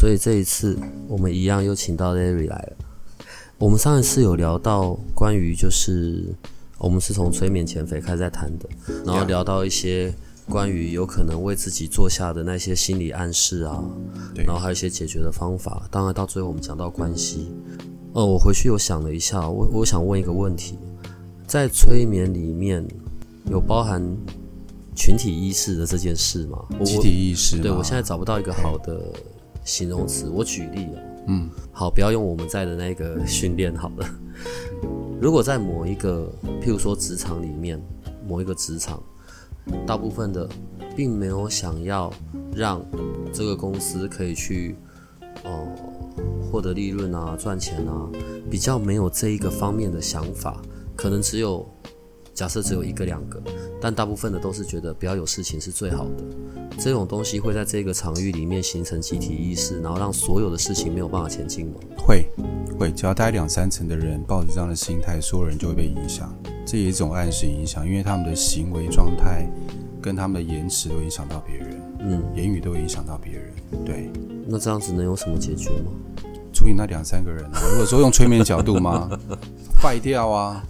所以这一次我们一样又请到 Larry 来了。我们上一次有聊到关于就是我们是从催眠减肥开始在谈的，然后聊到一些关于有可能为自己做下的那些心理暗示啊，然后还有一些解决的方法。当然到最后我们讲到关系，呃，我回去有想了一下，我我想问一个问题，在催眠里面有包含群体意识的这件事吗？集体意识。对我现在找不到一个好的形容词，我举例哦，嗯，好，不要用我们在的那个训练好了。如果在某一个，譬如说职场里面，某一个职场，大部分的并没有想要让这个公司可以去哦获得利润啊、赚钱啊，比较没有这一个方面的想法，可能只有假设只有一个两个，但大部分的都是觉得不要有事情是最好的。这种东西会在这个场域里面形成集体意识，然后让所有的事情没有办法前进吗？会会，只要大概两三层的人抱着这样的心态，所有人就会被影响。这也是一种暗示影响，因为他们的行为状态跟他们的言辞都影响到别人，嗯，言语都会影响到别人。对，那这样子能有什么解决吗？除以那两三个人啊，如果说用催眠角度吗？坏掉啊！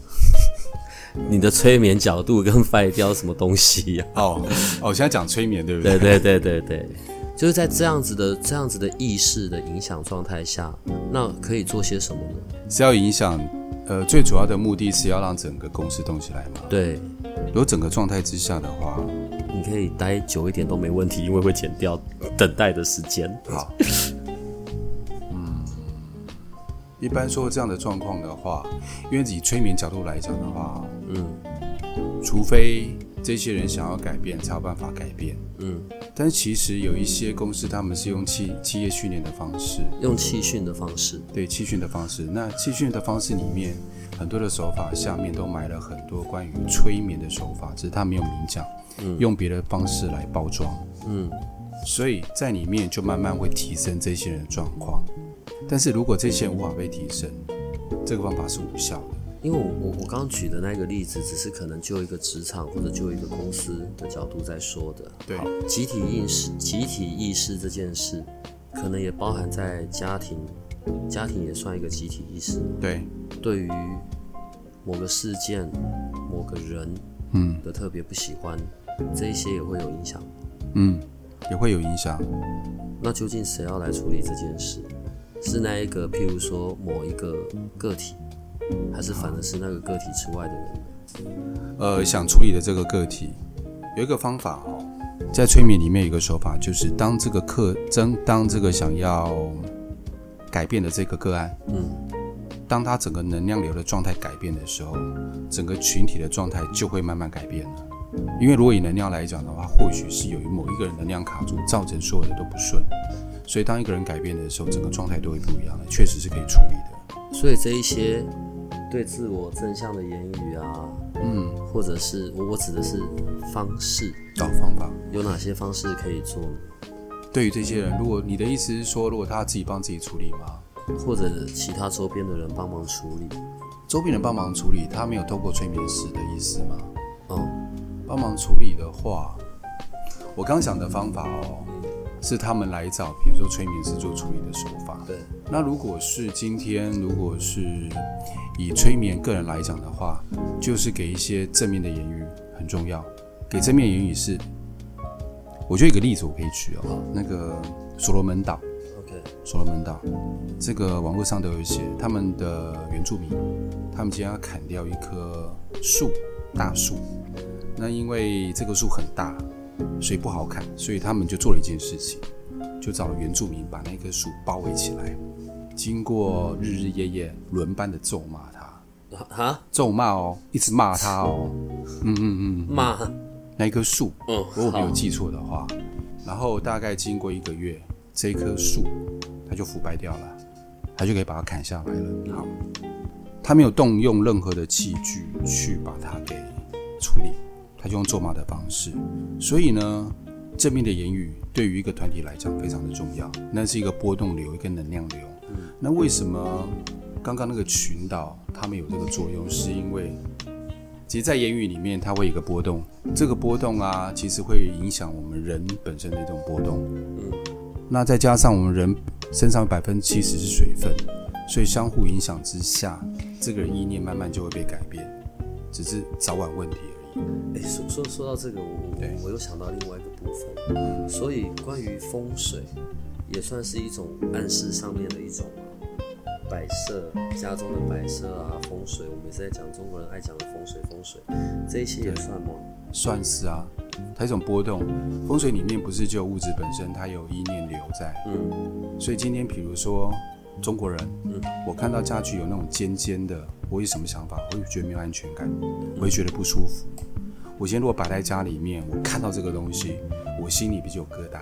你的催眠角度跟废掉什么东西呀、哦哦，现在讲催眠对不对对？对对对对，就是在这样子的这样子的意识的影响状态下，那可以做些什么呢？是要影响，呃，最主要的目的是要让整个公司动起来嘛。对，如果整个状态之下的话，你可以待久一点都没问题，因为会减掉等待的时间。好，嗯，一般说这样的状况的话，因为以催眠角度来讲的话，嗯除非这些人想要改变，才有办法改变。嗯，但其实有一些公司，他们是用企企业训练的方式，用气训的方式，对气训的方式。那气训的方式里面，很多的手法下面都埋了很多关于催眠的手法，只是他没有明讲，用别的方式来包装。嗯所以在里面就慢慢会提升这些人的状况。但是如果这些人无法被提升，这个方法是无效的。因为我我我刚刚举的那个例子，只是可能就一个职场或者就一个公司的角度在说的。对好集体意识、集体意识这件事，可能也包含在家庭，家庭也算一个集体意识。对，对于某个事件、某个人嗯的特别不喜欢，这一些也会有影响。嗯，也会有影响。那究竟谁要来处理这件事？是那一个，譬如说某一个个体，还是反而是那个个体之外的人？呃，想处理的这个个体，有一个方法哦，在催眠里面有一个手法，就是当这个客真当这个想要改变的这个个案，嗯，当他整个能量流的状态改变的时候，整个群体的状态就会慢慢改变了。因为如果以能量来讲的话，或许是由于某一个人能量卡住，造成所有的都不顺。所以当一个人改变的时候，整个状态都会不一样的，确实是可以处理的。所以这一些对自我正向的言语啊，嗯，或者是我我指的是方式，找方法。有哪些方式可以做呢？对于这些人，如果你的意思是说，如果他自己帮自己处理吗？或者其他周边的人帮忙处理？周边人帮忙处理，他没有透过催眠师的意思吗？哦，帮忙处理的话，我刚想的方法哦，是他们来找，比如说催眠师做处理的手法。对，那如果是今天，如果是以催眠个人来讲的话，就是给一些正面的言语很重要。给正面言语是，我觉得一个例子我可以举哦，那个所罗门岛。OK，所罗门岛，这个网络上都有写，他们的原住民，他们今天要砍掉一棵树，大树。那因为这棵树很大，所以不好砍，所以他们就做了一件事情，就找了原住民把那棵树包围起来，经过日日夜夜轮班的咒骂他，啊，咒骂哦，一直骂他哦，嗯嗯嗯，骂，那一棵树，嗯，如果我没有记错的话，然后大概经过一个月，这棵树它就腐败掉了，它就可以把它砍下来了。好，他没有动用任何的器具去把它给处理，他就用咒骂的方式。所以呢，正面的言语对于一个团体来讲非常的重要，那是一个波动流，一个能量流。那为什么刚刚那个群岛他们有这个作用？是因为其实，在言语里面，它会有一个波动，这个波动啊，其实会影响我们人本身的一种波动。嗯，那再加上我们人身上百分之七十是水分，所以相互影响之下，这个人意念慢慢就会被改变，只是早晚问题而已。哎，说说说到这个，我我又想到另外一个部分，所以关于风水，也算是一种暗示上面的一种。摆设家中的摆设啊，风水，我们也是在讲中国人爱讲的风水，风水这一些也算吗？算是啊，它一种波动。风水里面不是就有物质本身，它有意念留在。嗯。所以今天，比如说中国人，嗯，我看到家具有那种尖尖的，我有什么想法？我会觉得没有安全感，我会觉得不舒服。我今天如果摆在家里面，我看到这个东西，我心里比较有疙瘩。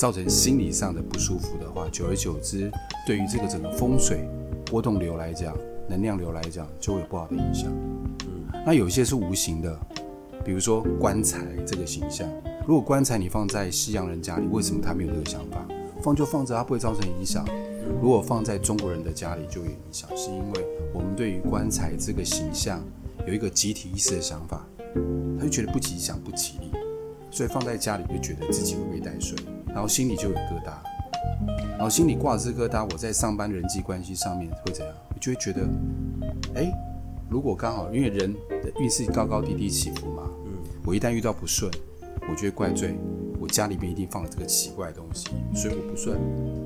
造成心理上的不舒服的话，久而久之，对于这个整个风水波动流来讲，能量流来讲，就会有不好的影响。嗯，那有一些是无形的，比如说棺材这个形象，如果棺材你放在西洋人家里，为什么他没有这个想法？放就放着，它不会造成影响。如果放在中国人的家里就有影响，是因为我们对于棺材这个形象有一个集体意识的想法，他就觉得不吉祥、不吉利，所以放在家里就觉得自己会被带水。然后心里就有疙瘩，然后心里挂着这疙瘩，我在上班人际关系上面会怎样？我就会觉得，哎，如果刚好因为人的运势高高低低起伏嘛，嗯，我一旦遇到不顺，我就会怪罪我家里面一定放了这个奇怪的东西，所以我不顺，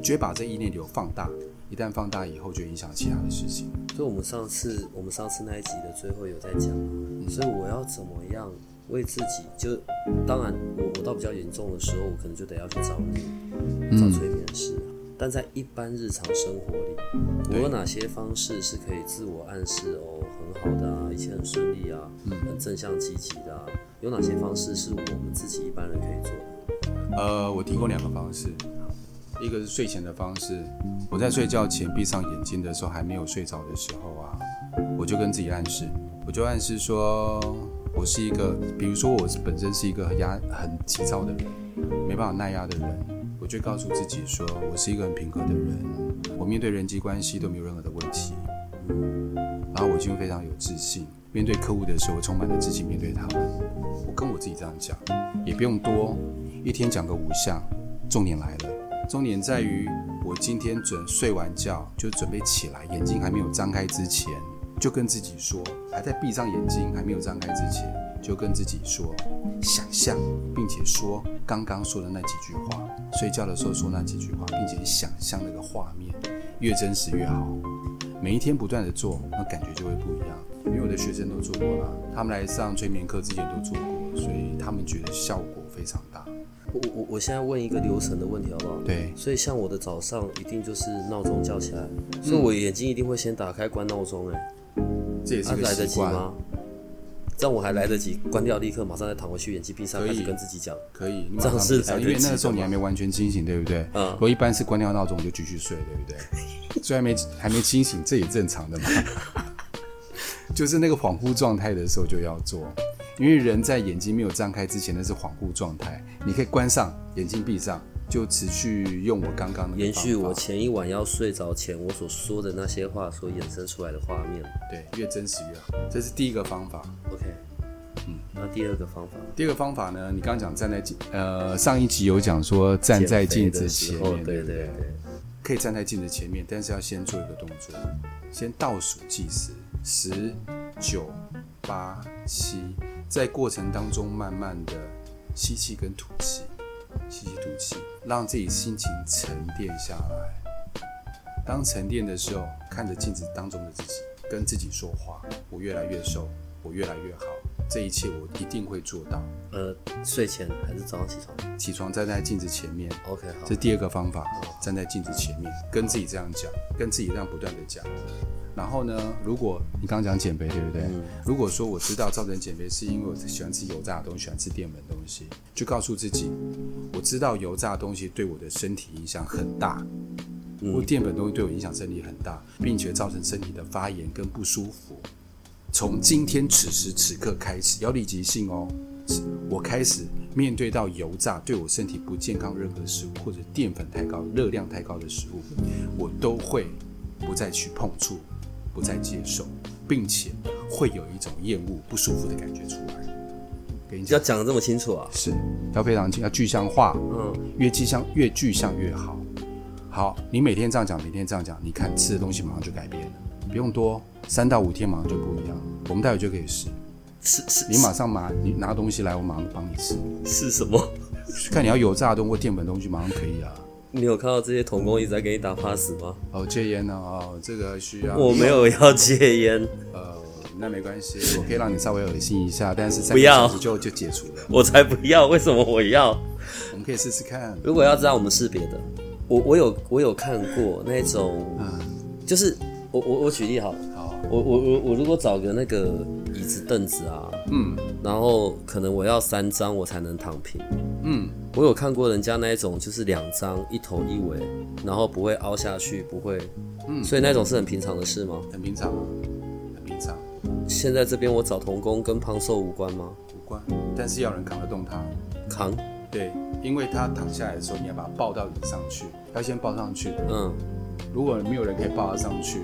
就会把这意念流放大，一旦放大以后，就影响其他的事情。所以我们上次我们上次那一集的最后有在讲，所以我要怎么样？为自己，就当然，我我到比较严重的时候，我可能就得要去找你，找催眠师。但在一般日常生活里，我有哪些方式是可以自我暗示哦，很好的啊，一切很顺利啊，很正向积极的啊？有哪些方式是我们自己一般人可以做的？呃，我提供两个方式，一个是睡前的方式，我在睡觉前闭上眼睛的时候，还没有睡着的时候啊，我就跟自己暗示，我就暗示说。我是一个，比如说我本身是一个很压、很急躁的人，没办法耐压的人，我就告诉自己说，我是一个很平和的人，我面对人际关系都没有任何的问题，然后我就非常有自信，面对客户的时候，我充满了自信面对他们。我跟我自己这样讲，也不用多，一天讲个五项。重点来了，重点在于我今天准睡完觉就准备起来，眼睛还没有张开之前。就跟自己说，还在闭上眼睛还没有张开之前，就跟自己说，想象，并且说刚刚说的那几句话。睡觉的时候说那几句话，并且想象那个画面，越真实越好。每一天不断的做，那感觉就会不一样。因为我的学生都做过了，他们来上催眠课之前都做过，所以他们觉得效果非常大。我我我现在问一个流程的问题好不好？对。所以像我的早上一定就是闹钟叫起来，所以我眼睛一定会先打开关闹钟，哎。这也是来得及吗？这样我还来得及关掉，立刻马上再躺回去，眼睛闭上，开始跟自己讲。可以，这样是因为那个时候你还没完全清醒，对不对？嗯。我一般是关掉闹钟就继续睡，对不对？虽然没还没清醒，这也正常的嘛。就是那个恍惚状态的时候就要做，因为人在眼睛没有张开之前那是恍惚状态，你可以关上眼睛闭上。就持续用我刚刚的延续我前一晚要睡着前我所说的那些话所衍生出来的画面，对，越真实越好。这是第一个方法。OK，嗯，那第二个方法？第二个方法呢？你刚刚讲站在镜，呃，上一集有讲说站在镜子前面，对对对，可以站在镜子前面，但是要先做一个动作，先倒数计时，十、九、八、七，在过程当中慢慢的吸气跟吐气。吸气吐气，让自己心情沉淀下来。当沉淀的时候，看着镜子当中的自己，跟自己说话：“我越来越瘦，我越来越好，这一切我一定会做到。”呃，睡前还是早上起床？起床站在镜子前面。OK，好。这第二个方法，站在镜子前面，跟自己这样讲，跟自己这样不断的讲。然后呢，如果你刚刚讲减肥，对不对？如果说我知道造成减肥是因为我喜欢吃油炸的东西，喜欢吃淀粉的东西，就告诉自己，我知道油炸的东西对我的身体影响很大，或淀粉东西对我影响身体很大，并且造成身体的发炎跟不舒服。从今天此时此刻开始，要立即性哦。我开始面对到油炸对我身体不健康任何食物，或者淀粉太高、热量太高的食物，我都会不再去碰触。不再接受，并且会有一种厌恶、不舒服的感觉出来。给你讲，要讲的这么清楚啊？是，要非常清，要具象化。嗯，越具象越具象越好。好，你每天这样讲，每天这样讲，你看吃的东西马上就改变了，不用多，三到五天马上就不一样。我们待会就可以试。是是，你马上拿你拿东西来，我马上帮你吃。是什么？看你要油炸的或淀粉东西，马上可以啊。你有看到这些童工一直在给你打 pass 吗？哦，戒烟呢？哦，这个需要。我没有要戒烟。呃，那没关系，我可以让你稍微恶心一下，但是不要就就解除了。我才不要！为什么我要？我们可以试试看。如果要知道，我们是别的。我我有我有看过那种，嗯，就是我我我举例好，好，我我我我如果找个那个椅子凳子啊，嗯，然后可能我要三张我才能躺平，嗯。我有看过人家那一种，就是两张一头一尾，然后不会凹下去，不会，嗯，所以那种是很平常的事吗？很平常啊，很平常。现在这边我找童工跟胖瘦无关吗？无关，但是要人扛得动他。扛？对，因为他躺下来的时候，你要把他抱到椅上去，要先抱上去。嗯，如果没有人可以抱他上去，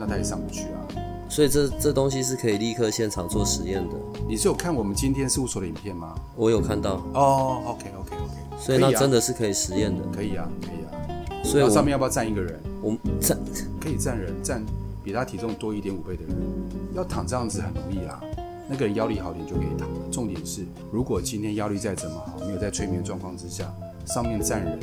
那他也上不去啊。所以这这东西是可以立刻现场做实验的。你是有看我们今天事务所的影片吗？我有看到。哦，OK OK OK。所以那真的是可以实验的。可以啊，可以啊。所以上面要不要站一个人？我站可以站人，站比他体重多一点五倍的人。要躺这样子很容易啊，那个人腰力好点就可以躺了。重点是，如果今天腰力再怎么好，没有在催眠状况之下，上面站人，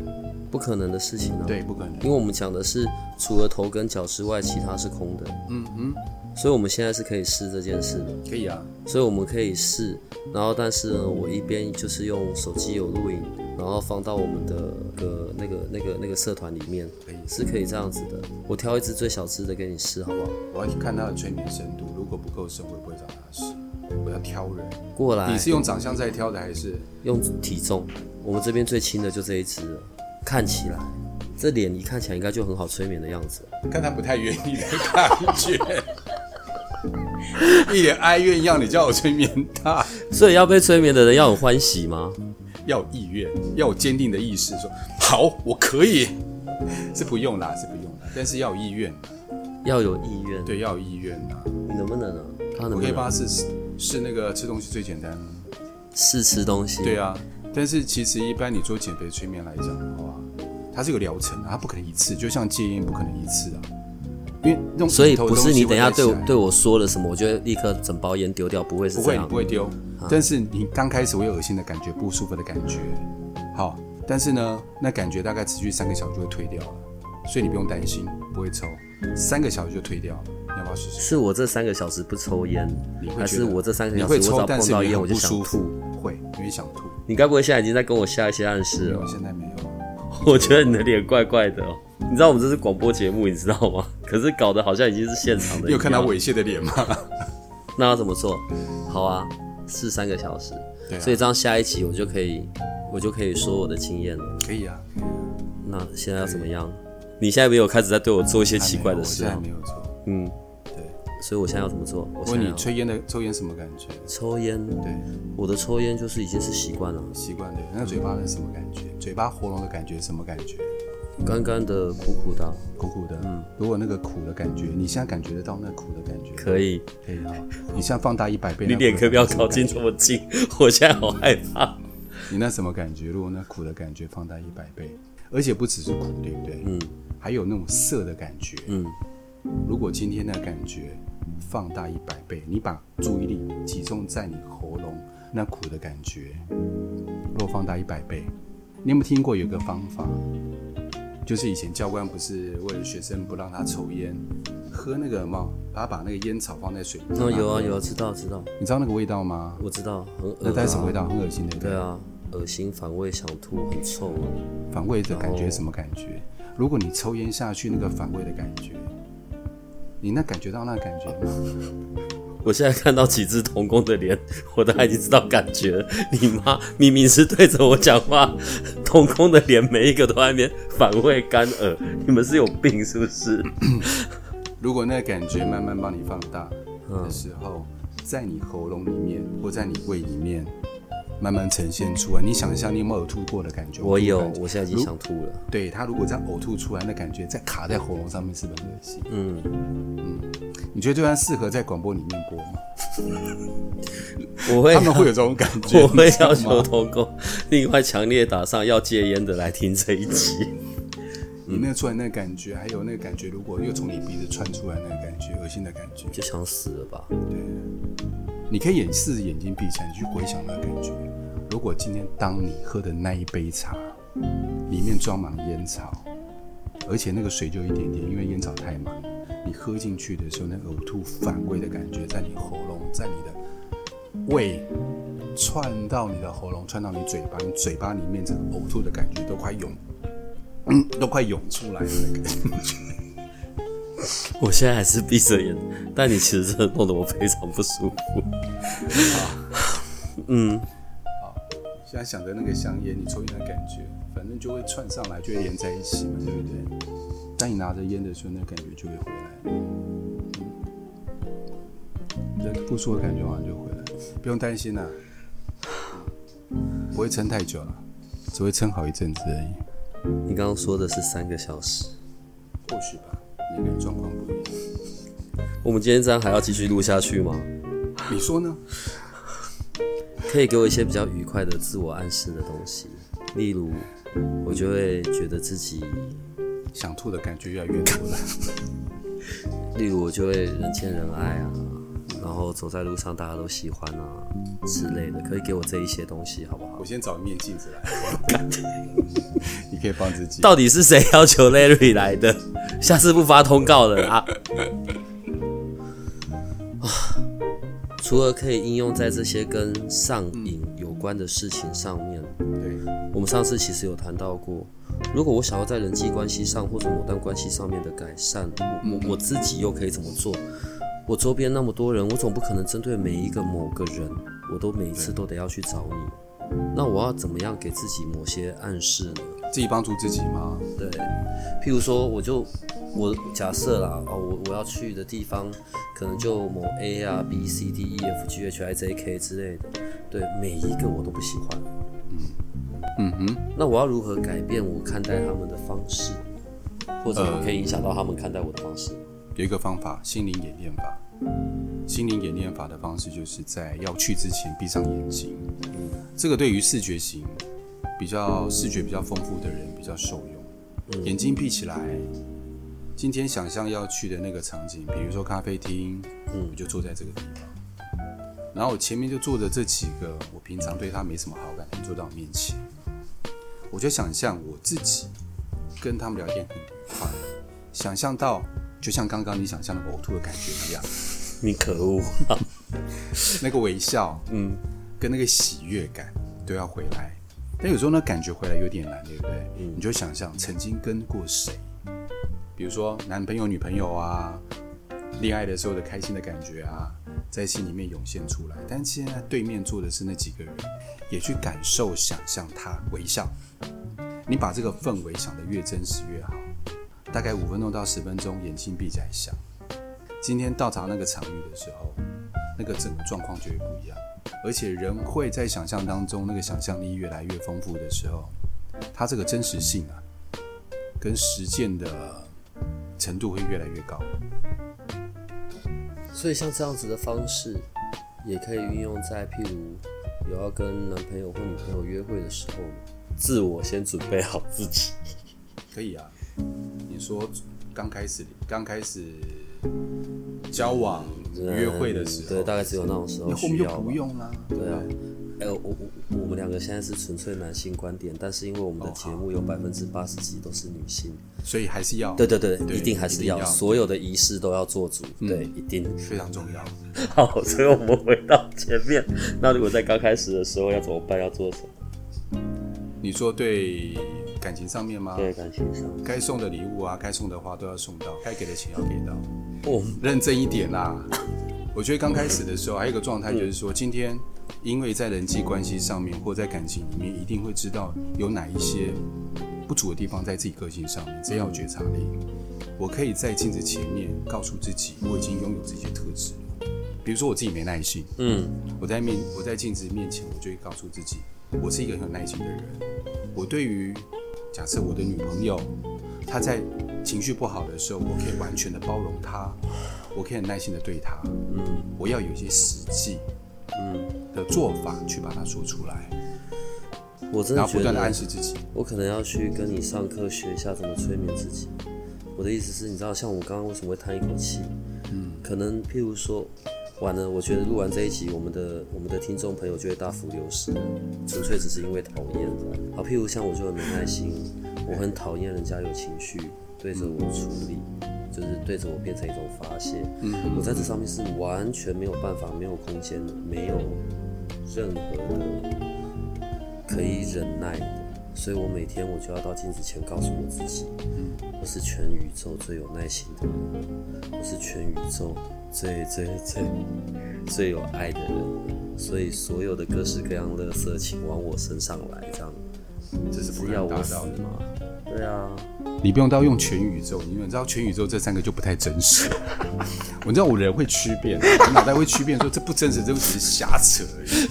不可能的事情啊。对，不可能。因为我们讲的是除了头跟脚之外，其他是空的。嗯嗯。所以我们现在是可以试这件事的，可以啊。所以我们可以试，然后但是呢，我一边就是用手机有录影，然后放到我们的个那个那个那个社团里面，可以是可以这样子的。我挑一只最小只的给你试，好不好？我要看它的催眠深度，如果不够深，我不会找它试。我要挑人过来。你是用长相在挑的，还是用体重？我们这边最轻的就这一只，看起来这脸一看起来应该就很好催眠的样子，看他不太愿意的感觉。一脸哀怨样你叫我催眠他，所以要被催眠的人要有欢喜吗？要有意愿，要有坚定的意识，说好我可以，是不用啦，是不用啦，但是要有意愿，要有意愿，对，要有意愿啊。你能不能呢？他能我可以帮他试试那个吃东西最简单，试吃东西。对啊，但是其实一般你做减肥催眠来讲的话，它是有疗程，它不可能一次，就像戒烟不可能一次啊。因为所以不是你等下对我对我说了什么，我就立刻整包烟丢掉，不会是这样，不会丢。但是你刚开始会有恶心的感觉，不舒服的感觉，好，但是呢，那感觉大概持续三个小时就会退掉了，所以你不用担心不会抽，三个小时就退掉了。要不要试试？是我这三个小时不抽烟，还是我这三个小时我只要碰到烟我就想吐？会，因为想吐。你该不会现在已经在跟我下一些暗示了？我现在没有。我觉得你的脸怪怪的哦。你知道我们这是广播节目，你知道吗？可是搞得好像已经是现场的。你有看到猥亵的脸吗？那要怎么做？好啊，是三个小时。对。所以这样下一期我就可以，我就可以说我的经验了。可以啊，可以啊。那现在要怎么样？你现在没有开始在对我做一些奇怪的事啊？没有做。嗯，对。所以我现在要怎么做？我问你，抽烟的抽烟什么感觉？抽烟。对。我的抽烟就是已经是习惯了。习惯的。那嘴巴是什么感觉？嘴巴喉咙的感觉什么感觉？干干的，苦苦的，苦苦的。嗯，如果那个苦的感觉，你现在感觉得到那苦的感觉？可以，可以啊。你现在放大一百倍，你脸可不要靠近这么近，我现在好害怕。你那什么感觉？如果那苦的感觉放大一百倍，而且不只是苦，对不对？嗯。还有那种涩的感觉。嗯。如果今天的感觉放大一百倍，你把注意力集中在你喉咙那苦的感觉，若放大一百倍，你有没有听过有个方法？就是以前教官不是为了学生不让他抽烟，喝那个嘛，他把那个烟草放在水里。哦，有啊有啊，知道知道。你知道那个味道吗？我知道，很那带什么味道？很恶心的。对啊，恶心、反胃、想吐，很臭。反胃的感觉什么感觉？如果你抽烟下去，那个反胃的感觉，你那感觉到那感觉吗？我现在看到几只童工的脸，我都已经知道感觉了。你妈明明是对着我讲话，童工的脸每一个都在那边反胃干呕，你们是有病是不是？如果那个感觉慢慢帮你放大的时候，在你喉咙里面或在你胃里面慢慢呈现出来，你想一下你有没有呕吐过的感觉？我有我现在已经想吐了。对他如果这样呕吐出来，那感觉再卡在喉咙上面，是不是很恶心？嗯，你觉得这段适合在广播里面播吗？我会他们会有这种感觉，我会要求吗童工另外强烈打上要戒烟的来听这一集。你那个出来那个感觉，还有那个感觉，如果又从你鼻子窜出来那个感觉，恶心的感觉，就想死了吧？对，你可以演试着眼睛闭起来，你去回想那个感觉。如果今天当你喝的那一杯茶里面装满烟草，而且那个水就一点点，因为烟草太满，你喝进去的时候，那呕吐反胃的感觉在你喉咙，在你的胃窜到你的喉咙，窜到你嘴巴，嘴巴里面这个呕吐的感觉都快涌，都快涌出来的那个感觉。我现在还是闭着眼，但你其实真的弄得我非常不舒服。嗯，现在想着那个香烟，你抽烟的感觉，反正就会串上来，就会连在一起嘛，对不对？当你拿着烟的时候，那感觉就会回来。嗯，你的不说的感觉好像就回来，不用担心啦、不会撑太久了，只会撑好一阵子而已。你刚刚说的是三个小时，或许吧，每个人状况不一样。我们今天这样还要继续录下去吗？你说呢？可以给我一些比较愉快的自我暗示的东西，例如，我就会觉得自己，想吐的感觉越来越多了。例如我就会人见人爱啊，然后走在路上大家都喜欢啊之类的，可以给我这一些东西好不好我？先找一面镜子来，你可以帮自己。到底是谁要求 Larry 来的？下次不发通告了啊！啊除了可以应用在这些跟上瘾有关的事情上面，对，我们上次其实有谈到过，如果我想要在人际关系上或者某段关系上面的改善，我我我自己又可以怎么做？我周边那么多人，我总不可能针对每一个某个人，我都每一次都得要去找你。那我要怎么样给自己某些暗示呢？自己帮助自己吗？对，譬如说，我就我假设啦，哦，我我要去的地方可能就某 A 啊、B、C、D、E、F、G、H、I、J、K 之类的，对，每一个我都不喜欢。嗯嗯哼，那我要如何改变我看待他们的方式，或者我可以影响到他们看待我的方式？有一个方法，心灵演练法。心灵演练法的方式就是在要去之前闭上眼睛。这个对于视觉型比较视觉比较丰富的人比较受用。眼睛闭起来，今天想象要去的那个场景，比如说咖啡厅，嗯，我就坐在这个地方，然后我前面就坐着这几个我平常对他没什么好感的人坐到我面前，我就想象我自己跟他们聊天很愉快，想象到就像刚刚你想象的呕吐的感觉一样，你可恶！那个微笑，嗯，跟那个喜悦感都要回来。但有时候呢，感觉回来有点难，对不对？嗯你就想象曾经跟过谁，比如说男朋友、女朋友啊，恋爱的时候的开心的感觉啊，在心里面涌现出来。但现在对面坐的是那几个人，也去感受、想象他微笑。你把这个氛围想得越真实越好。大概五分钟到十分钟，眼睛闭起来想。今天到达那个场域的时候，那个整个状况就会不一样。而且人会在想象当中，那个想象力越来越丰富的时候，它这个真实性啊，跟实践的程度会越来越高。所以像这样子的方式，也可以运用在譬如有要跟男朋友或女朋友约会的时候，自我先准备好自己。可以啊，你说刚开始刚开始交往约会的时候，大概只有那种时候你后面就。不用啦。对啊，哎、我我我们两个现在是纯粹男性观点，但是因为我们的节目有百分之八十几都是女性，所以还是要对对对，一定还是要所有的仪式都要做足，对，一定。非常重要。好，所以我们回到前面，那如果在刚开始的时候要怎么办？要做什么？你说对感情上面吗？对感情上，该送的礼物啊，该送的花都要送到，该给的钱要给到。哦，认真一点啦。我觉得刚开始的时候，还有一个状态就是说，今天因为在人际关系上面或在感情里面，一定会知道有哪一些不足的地方在自己个性上面，这要有觉察力。我可以在镜子前面告诉自己，我已经拥有这些特质了。比如说我自己没耐心，嗯，我在面我在镜子面前，我就会告诉自己，我是一个很有耐心的人。我对于假设我的女朋友，她在情绪不好的时候，我可以完全的包容她，我可以很耐心的对她，嗯我要有一些实际嗯，的做法去把它说出来，我真的觉得不断的暗得示自己。我可能要去跟你上课学一下怎么催眠自己。我的意思是，你知道，像我刚刚为什么会叹一口气？嗯，可能譬如说，完了，我觉得录完这一集，我们的我们的听众朋友就会大幅流失，纯粹只是因为讨厌。好，譬如像我就很没耐心，我很讨厌人家有情绪对着我处理，就是对着我变成一种发泄。嗯我在这上面是完全没有办法、没有空间的，没有任何的可以忍耐的，所以我每天我就要到镜子前告诉我自己，我是全宇宙最有耐心的人，我是全宇宙最最最最有爱的人，所以所有的各式各样的色情往我身上来，这样这是不是要我死。吗？对啊，你不用到用全宇宙，因为你知道全宇宙这三个就不太真实。我知道我人会区变，我脑袋会区变说这不真实，这只是瞎扯而已。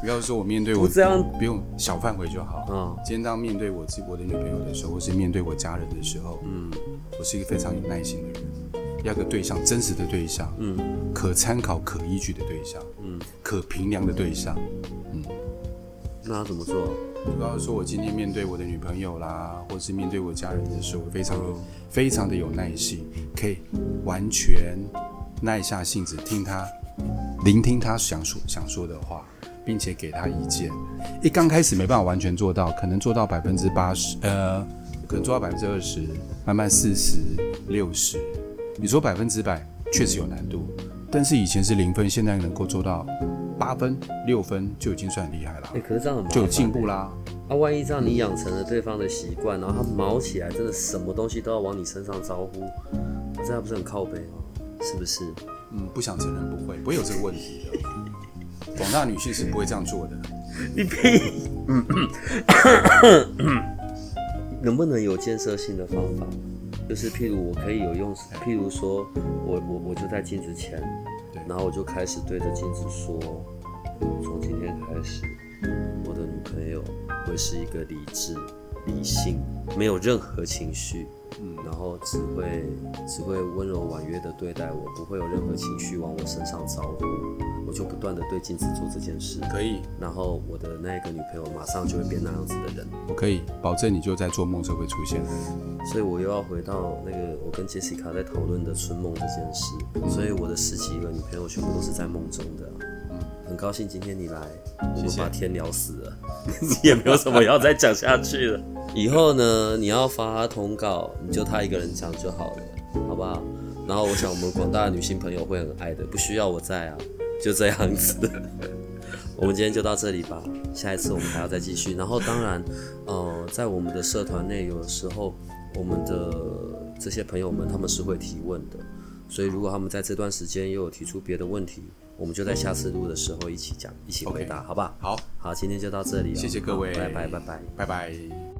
不要说我面对我不这样不用小范围就好。嗯今天当面对我自己我的女朋友的时候，或是面对我家人的时候，嗯，我是一个非常有耐心的人，要个对象，真实的对象，嗯，可参考、可依据的对象，嗯，可评量的对象。那要怎么做？比方说，我今天面对我的女朋友啦，或是面对我家人的时候，非常、非常的有耐心，可以完全耐下性子听他，聆听他想说想说的话，并且给他意见。一刚开始没办法完全做到，可能做到百分之八十，呃，可能做到百分之二十，慢慢四十、六十。你说百分之百，确实有难度，但是以前是零分，现在能够做到八分、六分，就已经算很厉害了哎、，可是这样很就有进步啦。啊，万一这样你养成了对方的习惯，然后他毛起来，真的什么东西都要往你身上招呼，这样不是很靠背吗？是不是？嗯，不想承认不会，不会有这个问题的。广大女性是不会这样做的。你屁！能不能有建设性的方法？就是譬如我可以有用，譬如说我我我就在镜子前，对然后我就开始对着镜子说，从今天开始，我的女朋友会是一个理智、理性，没有任何情绪，嗯，然后只会只会温柔婉约的对待我，不会有任何情绪往我身上招呼，我就不断的对镜子做这件事，可以，然后我的那个女朋友马上就会变那样子的人，我可以保证你就在做梦时候会出现。所以我又要回到那个我跟杰西卡在讨论的春梦这件事，所以我的十几个女朋友全部都是在梦中的啊、很高兴今天你来，我们把天聊死了，也没有什么要再讲下去了。以后呢，你要发通告，你就他一个人讲就好了，好不好？然后我想我们广大的女性朋友会很爱的，不需要我在啊，就这样子。我们今天就到这里吧，下一次我们还要再继续。然后当然，呃，在我们的社团内，有的时候我们的这些朋友们他们是会提问的，所以如果他们在这段时间又有提出别的问题，我们就在下次录的时候一起讲，一起回答好不好？好，好，今天就到这里了，谢谢各位拜拜拜拜。拜拜。